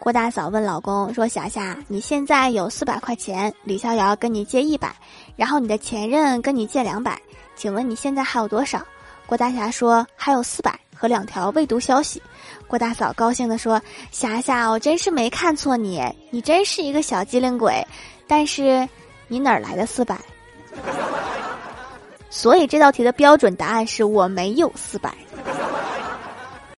郭大嫂问老公说霞霞你现在有四百块钱李逍遥跟你借一百然后你的前任跟你借两百请问你现在还有多少？郭大侠说还有四百和两条未读消息。郭大嫂高兴地说霞霞我真是没看错你你真是一个小机灵鬼但是你哪儿来的四百？所以这道题的标准答案是我没有四百。